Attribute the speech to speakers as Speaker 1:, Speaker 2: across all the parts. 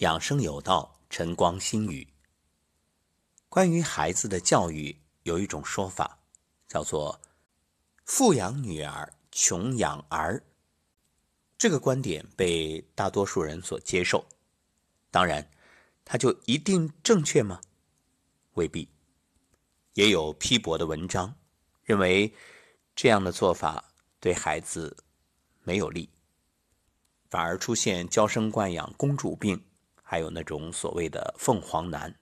Speaker 1: 养生有道，晨光心语。关于孩子的教育，有一种说法，叫做“富养女儿，穷养儿”。这个观点被大多数人所接受。当然，它就一定正确吗？未必。也有批驳的文章，认为这样的做法对孩子没有利。反而出现娇生惯养、公主病，还有那种所谓的凤凰男。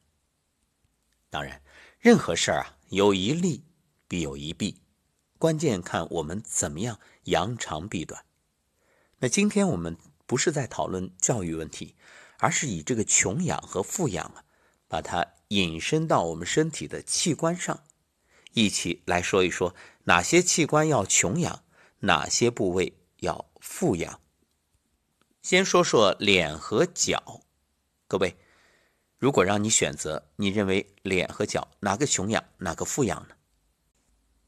Speaker 1: 当然，任何事儿啊，有一利必有一弊，关键看我们怎么样扬长避短。那今天我们不是在讨论教育问题，而是以这个穷养和富养啊，把它引申到我们身体的器官上，一起来说一说哪些器官要穷养，哪些部位要富养。先说说脸和脚，各位，如果让你选择，你认为脸和脚哪个穷养，哪个富养呢？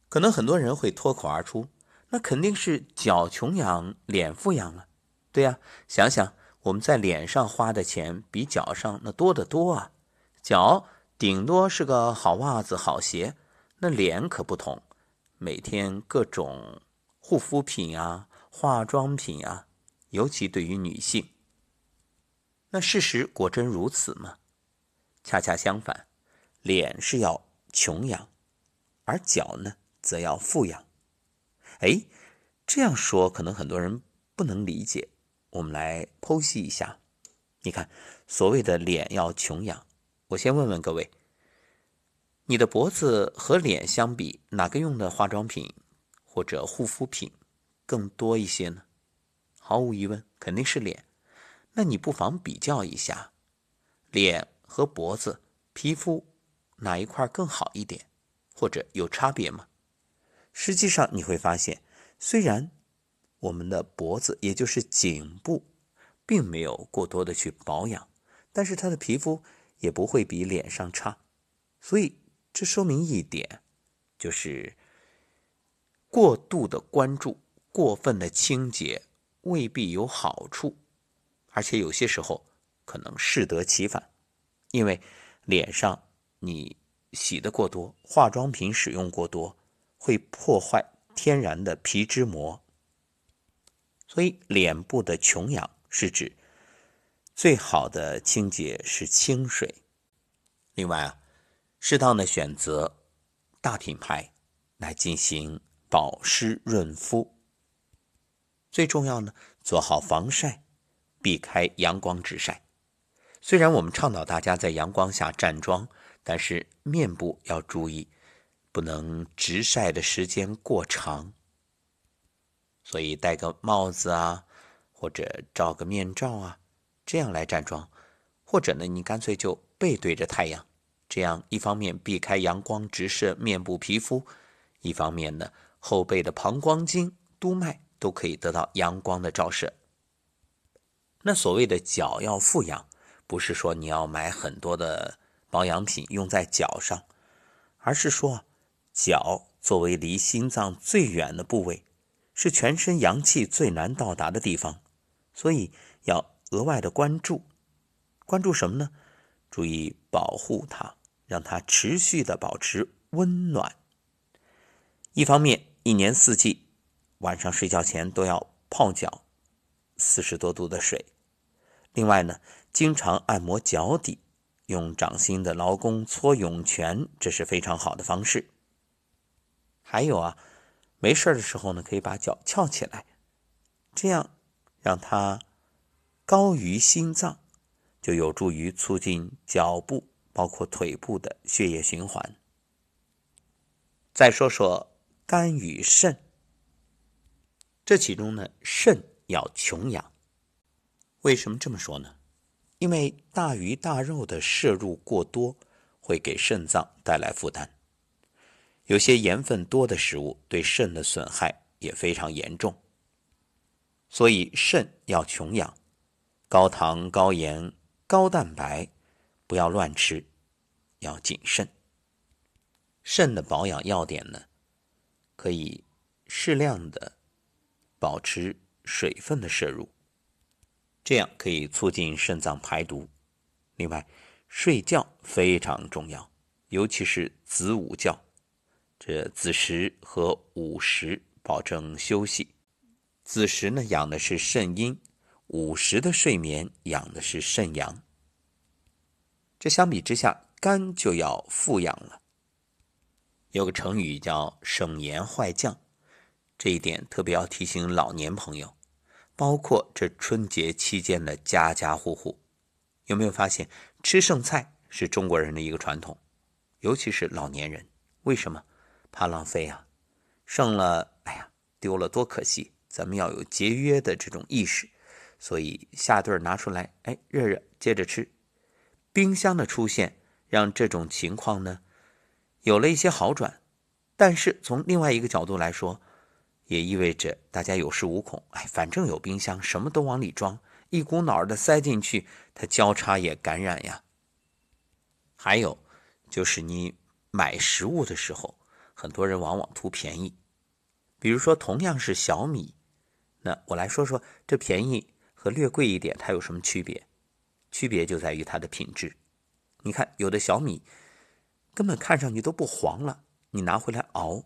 Speaker 1: 可能很多人会脱口而出，那肯定是脚穷养，脸富养啊。对呀，想想我们在脸上花的钱比脚上那多得多啊。脚顶多是个好袜子、好鞋，那脸可不同，每天各种护肤品啊、化妆品啊。尤其对于女性，那事实果真如此吗？恰恰相反，脸是要穷养，而脚呢，则要富养。哎，这样说可能很多人不能理解。我们来剖析一下。你看，所谓的脸要穷养，我先问问各位：你的脖子和脸相比，哪个用的化妆品或者护肤品更多一些呢？毫无疑问，肯定是脸。那你不妨比较一下，脸和脖子皮肤哪一块更好一点，或者有差别吗？实际上你会发现，虽然我们的脖子，也就是颈部，并没有过多的去保养，但是它的皮肤也不会比脸上差。所以这说明一点，就是过度的关注、过分的清洁。未必有好处，而且有些时候可能适得其反，因为脸上你洗的过多，化妆品使用过多，会破坏天然的皮脂膜。所以脸部的穷养是指最好的清洁是清水。另外啊，适当的选择大品牌来进行保湿润肤。最重要呢，做好防晒，避开阳光直晒。虽然我们倡导大家在阳光下站桩，但是面部要注意，不能直晒的时间过长。所以戴个帽子啊，或者罩个面罩啊，这样来站桩，或者呢，你干脆就背对着太阳，这样一方面避开阳光直射面部皮肤，一方面呢，后背的膀胱经、督脉。都可以得到阳光的照射。那所谓的脚要富养，不是说你要买很多的保养品用在脚上，而是说脚作为离心脏最远的部位，是全身阳气最难到达的地方，所以要额外的关注。关注什么呢？注意保护它，让它持续的保持温暖。一方面，一年四季。晚上睡觉前都要泡脚，四十多度的水。另外呢，经常按摩脚底，用掌心的劳宫搓涌泉，这是非常好的方式。还有啊，没事的时候呢，可以把脚翘起来，这样让它高于心脏，就有助于促进脚部包括腿部的血液循环。再说说肝与肾。这其中呢，肾要穷养。为什么这么说呢？因为大鱼大肉的摄入过多，会给肾脏带来负担。有些盐分多的食物对肾的损害也非常严重。所以肾要穷养，高糖、高盐、高蛋白不要乱吃，要谨慎。肾的保养要点呢，可以适量的。保持水分的摄入，这样可以促进肾脏排毒，另外，睡觉非常重要，尤其是子午觉。这子时和午时保证休息。子时呢养的是肾阴，午时的睡眠养的是肾阳。这相比之下，肝就要富养了。有个成语叫“省盐坏酱”，这一点特别要提醒老年朋友，包括这春节期间的家家户户。有没有发现，吃剩菜是中国人的一个传统，尤其是老年人，为什么？怕浪费啊，剩了，哎呀，丢了多可惜！咱们要有节约的这种意识，所以下顿拿出来，哎，热热，接着吃。冰箱的出现让这种情况呢有了一些好转，但是从另外一个角度来说，也意味着大家有恃无恐。哎，反正有冰箱，什么都往里装，一股脑的塞进去，它交叉也感染呀。还有就是你买食物的时候。很多人往往图便宜，比如说同样是小米，那我来说说这便宜和略贵一点它有什么区别？区别就在于它的品质。你看有的小米根本看上去都不黄了，你拿回来熬，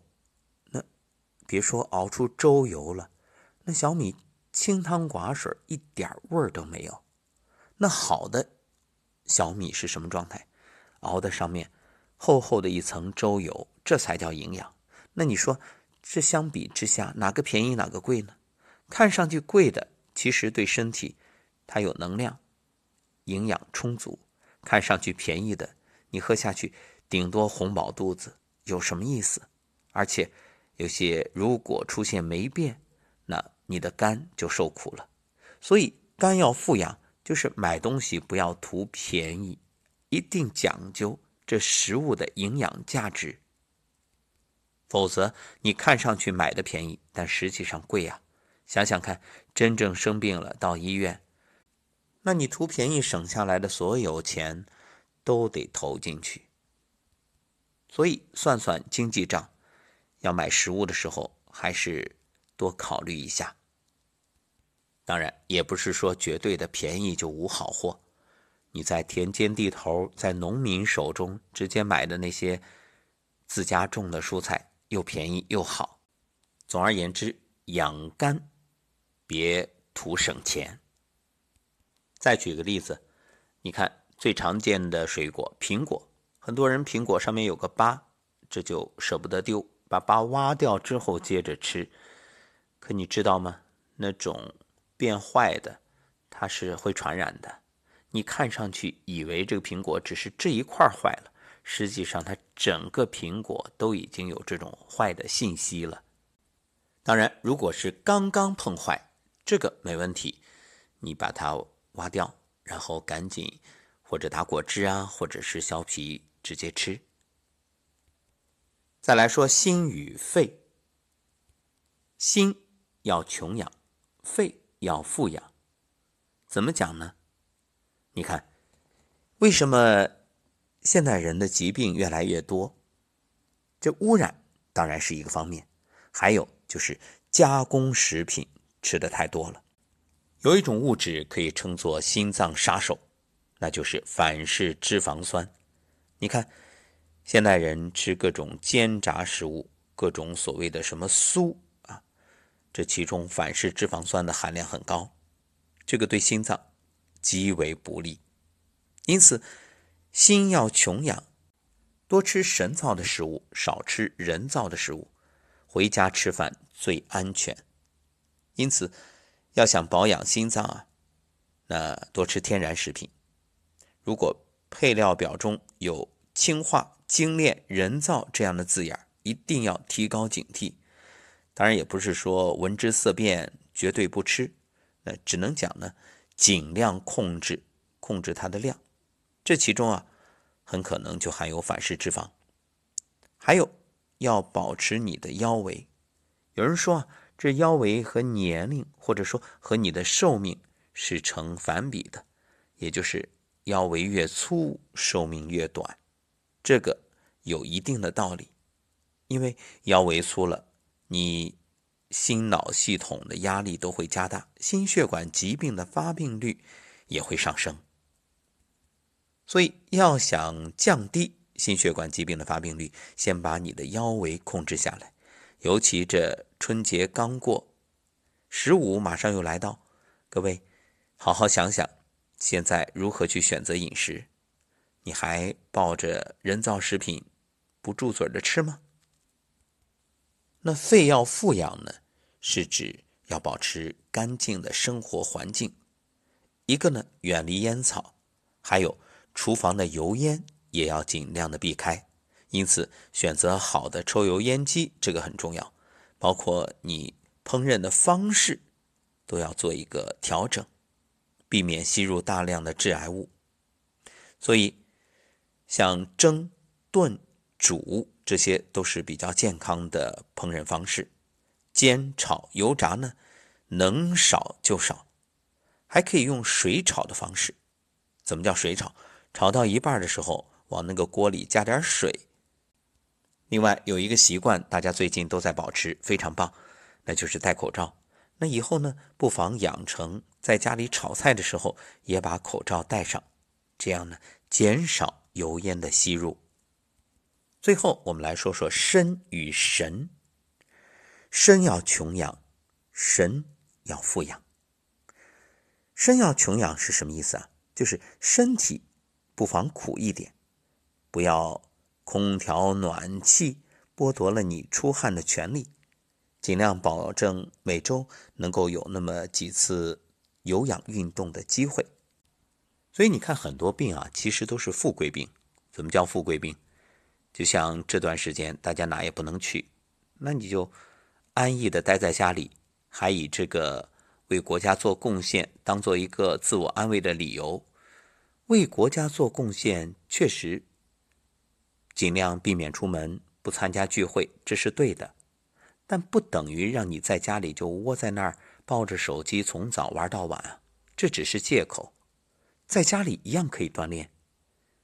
Speaker 1: 别说熬出粥油了，那小米清汤寡水，一点味儿都没有。那好的小米是什么状态？熬的上面厚厚的一层粥油。这才叫营养。那你说，这相比之下，哪个便宜哪个贵呢？看上去贵的，其实对身体它有能量，营养充足；看上去便宜的，你喝下去顶多红饱肚子，有什么意思？而且有些如果出现霉变，那你的肝就受苦了。所以肝要富养，就是买东西不要图便宜，一定讲究这食物的营养价值。否则，你看上去买的便宜，但实际上贵呀。想想看，真正生病了到医院，那你图便宜省下来的所有钱，都得投进去。所以，算算经济账，要买食物的时候，还是多考虑一下。当然，也不是说绝对的便宜就无好货。你在田间地头，在农民手中直接买的那些自家种的蔬菜。又便宜又好，总而言之，养肝别图省钱。再举个例子，你看最常见的水果苹果，很多人苹果上面有个疤，这就舍不得丢，把疤挖掉之后接着吃。可你知道吗？那种变坏的，它是会传染的。你看上去以为这个苹果只是这一块坏了。实际上，它整个苹果都已经有这种坏的信息了。当然，如果是刚刚碰坏，这个没问题，你把它挖掉，然后赶紧或者打果汁啊，或者是削皮直接吃。再来说心与肺，心要穷养，肺要富养，怎么讲呢？你看，为什么？现代人的疾病越来越多，这污染当然是一个方面，还有就是加工食品吃的太多了。有一种物质可以称作心脏杀手，那就是反式脂肪酸。你看，现代人吃各种煎炸食物，各种所谓的什么酥啊，这其中反式脂肪酸的含量很高，这个对心脏极为不利，因此。心要穷养，多吃神造的食物，少吃人造的食物。回家吃饭最安全。因此，要想保养心脏啊，那多吃天然食品。如果配料表中有氢化、精炼、人造这样的字眼，一定要提高警惕。当然，也不是说闻之色变绝对不吃，那只能讲呢，尽量控制，控制它的量。这其中啊，很可能就含有反式脂肪。还有，要保持你的腰围。有人说啊，这腰围和年龄或者说和你的寿命是成反比的，也就是腰围越粗，寿命越短。这个有一定的道理，因为腰围粗了，你心脑系统的压力都会加大，心血管疾病的发病率也会上升。所以要想降低心血管疾病的发病率，先把你的腰围控制下来。尤其这春节刚过，十五马上又来到，各位好好想想，现在如何去选择饮食？你还抱着人造食品不住嘴的吃吗？那肺要富养呢，是指要保持干净的生活环境，一个呢远离烟草，还有厨房的油烟也要尽量的避开。因此，选择好的抽油烟机这个很重要，包括你烹饪的方式都要做一个调整，避免吸入大量的致癌物。所以，像蒸、炖、煮。这些都是比较健康的烹饪方式，煎、炒、油炸呢，能少就少，还可以用水炒的方式。怎么叫水炒？炒到一半的时候，往那个锅里加点水。另外有一个习惯，大家最近都在保持，非常棒，那就是戴口罩。那以后呢，不妨养成在家里炒菜的时候也把口罩戴上，这样呢，减少油烟的吸入。最后，我们来说说身与神。身要穷养，神要富养。身要穷养是什么意思啊？就是身体不妨苦一点，不要空调暖气剥夺了你出汗的权利，尽量保证每周能够有那么几次有氧运动的机会。所以你看，很多病啊，其实都是富贵病。怎么叫富贵病？就像这段时间大家哪也不能去，那你就安逸的待在家里，还以这个为国家做贡献当做一个自我安慰的理由。为国家做贡献确实尽量避免出门，不参加聚会，这是对的，但不等于让你在家里就窝在那儿抱着手机从早玩到晚啊，这只是借口。在家里一样可以锻炼，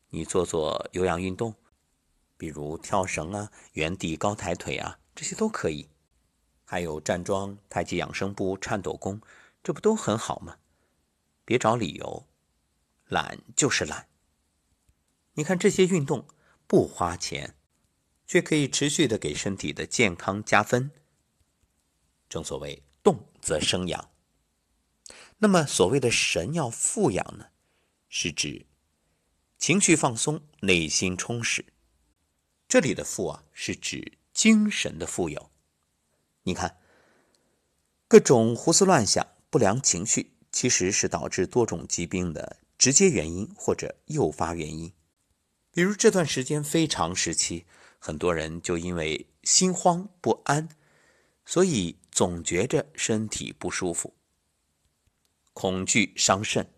Speaker 1: 你做做有氧运动。比如跳绳啊、原地高抬腿啊，这些都可以。还有站桩、太极养生步、颤抖功，这不都很好吗？别找理由，懒就是懒。你看这些运动不花钱，却可以持续的给身体的健康加分。正所谓动则生养。那么所谓的神要富养呢，是指情绪放松，内心充实。这里的“富”啊，是指精神的富有。你看，各种胡思乱想、不良情绪，其实是导致多种疾病的直接原因或者诱发原因。比如这段时间非常时期，很多人就因为心慌不安，所以总觉着身体不舒服。恐惧伤肾，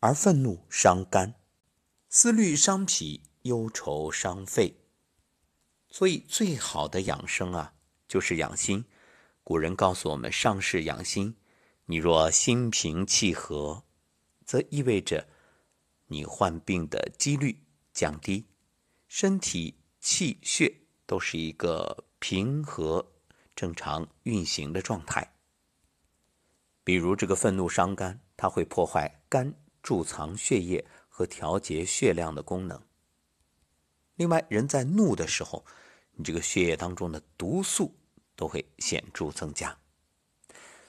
Speaker 1: 而愤怒伤肝；思虑伤脾，忧愁伤肺。所以，最好的养生啊，就是养心。古人告诉我们：“上士养心。”你若心平气和，则意味着你患病的几率降低，身体气血都是一个平和、正常运行的状态。比如，这个愤怒伤肝，它会破坏肝贮藏血液和调节血量的功能。另外，人在怒的时候，你这个血液当中的毒素都会显著增加。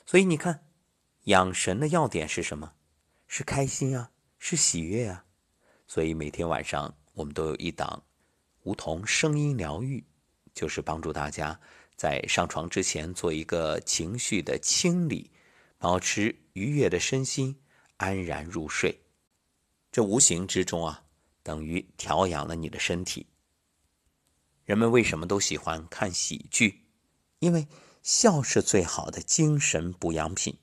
Speaker 1: 所以你看，养神的要点是什么？是开心啊，是喜悦啊。所以每天晚上我们都有一档梧桐声音疗愈，就是帮助大家在上床之前做一个情绪的清理，保持愉悦的身心，安然入睡。这无形之中啊。等于调养了你的身体。人们为什么都喜欢看喜剧？因为笑是最好的精神补养品。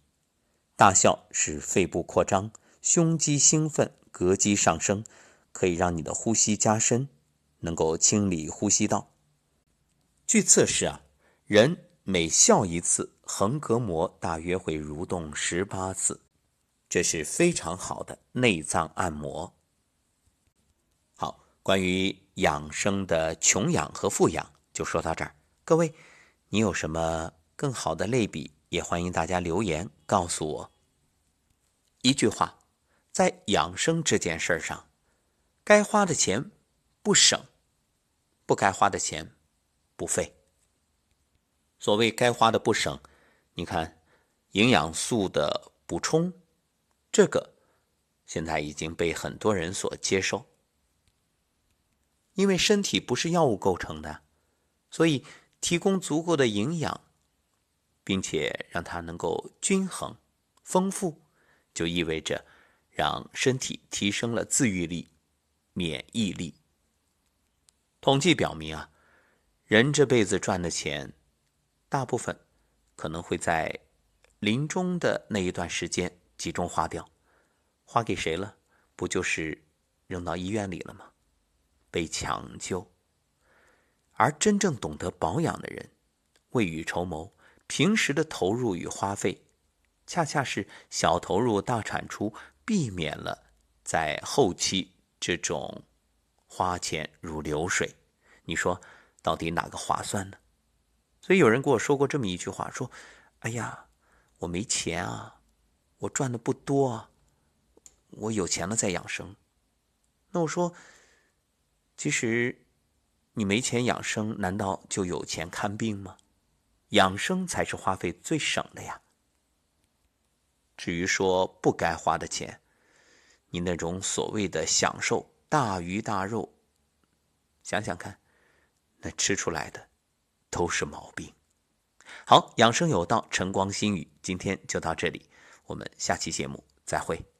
Speaker 1: 大笑使肺部扩张，胸肌兴奋，膈肌上升，可以让你的呼吸加深，能够清理呼吸道。据测试啊，人每笑一次，横膈膜大约会蠕动十八次，这是非常好的内脏按摩。好关于养生的穷养和富养，就说到这儿。各位，你有什么更好的类比，也欢迎大家留言告诉我。一句话，在养生这件事上，该花的钱不省，不该花的钱不费。所谓该花的不省，你看营养素的补充，这个现在已经被很多人所接受，因为身体不是药物构成的，所以提供足够的营养，并且让它能够均衡、丰富，就意味着让身体提升了自愈力、免疫力。统计表明啊，人这辈子赚的钱。大部分可能会在临终的那一段时间集中花掉，花给谁了？不就是扔到医院里了吗？被抢救。而真正懂得保养的人，未雨绸缪，平时的投入与花费，恰恰是小投入大产出，避免了在后期这种花钱如流水。你说到底哪个划算呢？所以有人跟我说过这么一句话，说：“哎呀，我没钱啊，我赚的不多啊，我有钱了再养生。”那我说，其实你没钱养生，难道就有钱看病吗？养生才是花费最省的呀。至于说不该花的钱，你那种所谓的享受大鱼大肉，想想看，那吃出来的。都是毛病。好，养生有道，晨光心语，今天就到这里，我们下期节目再会。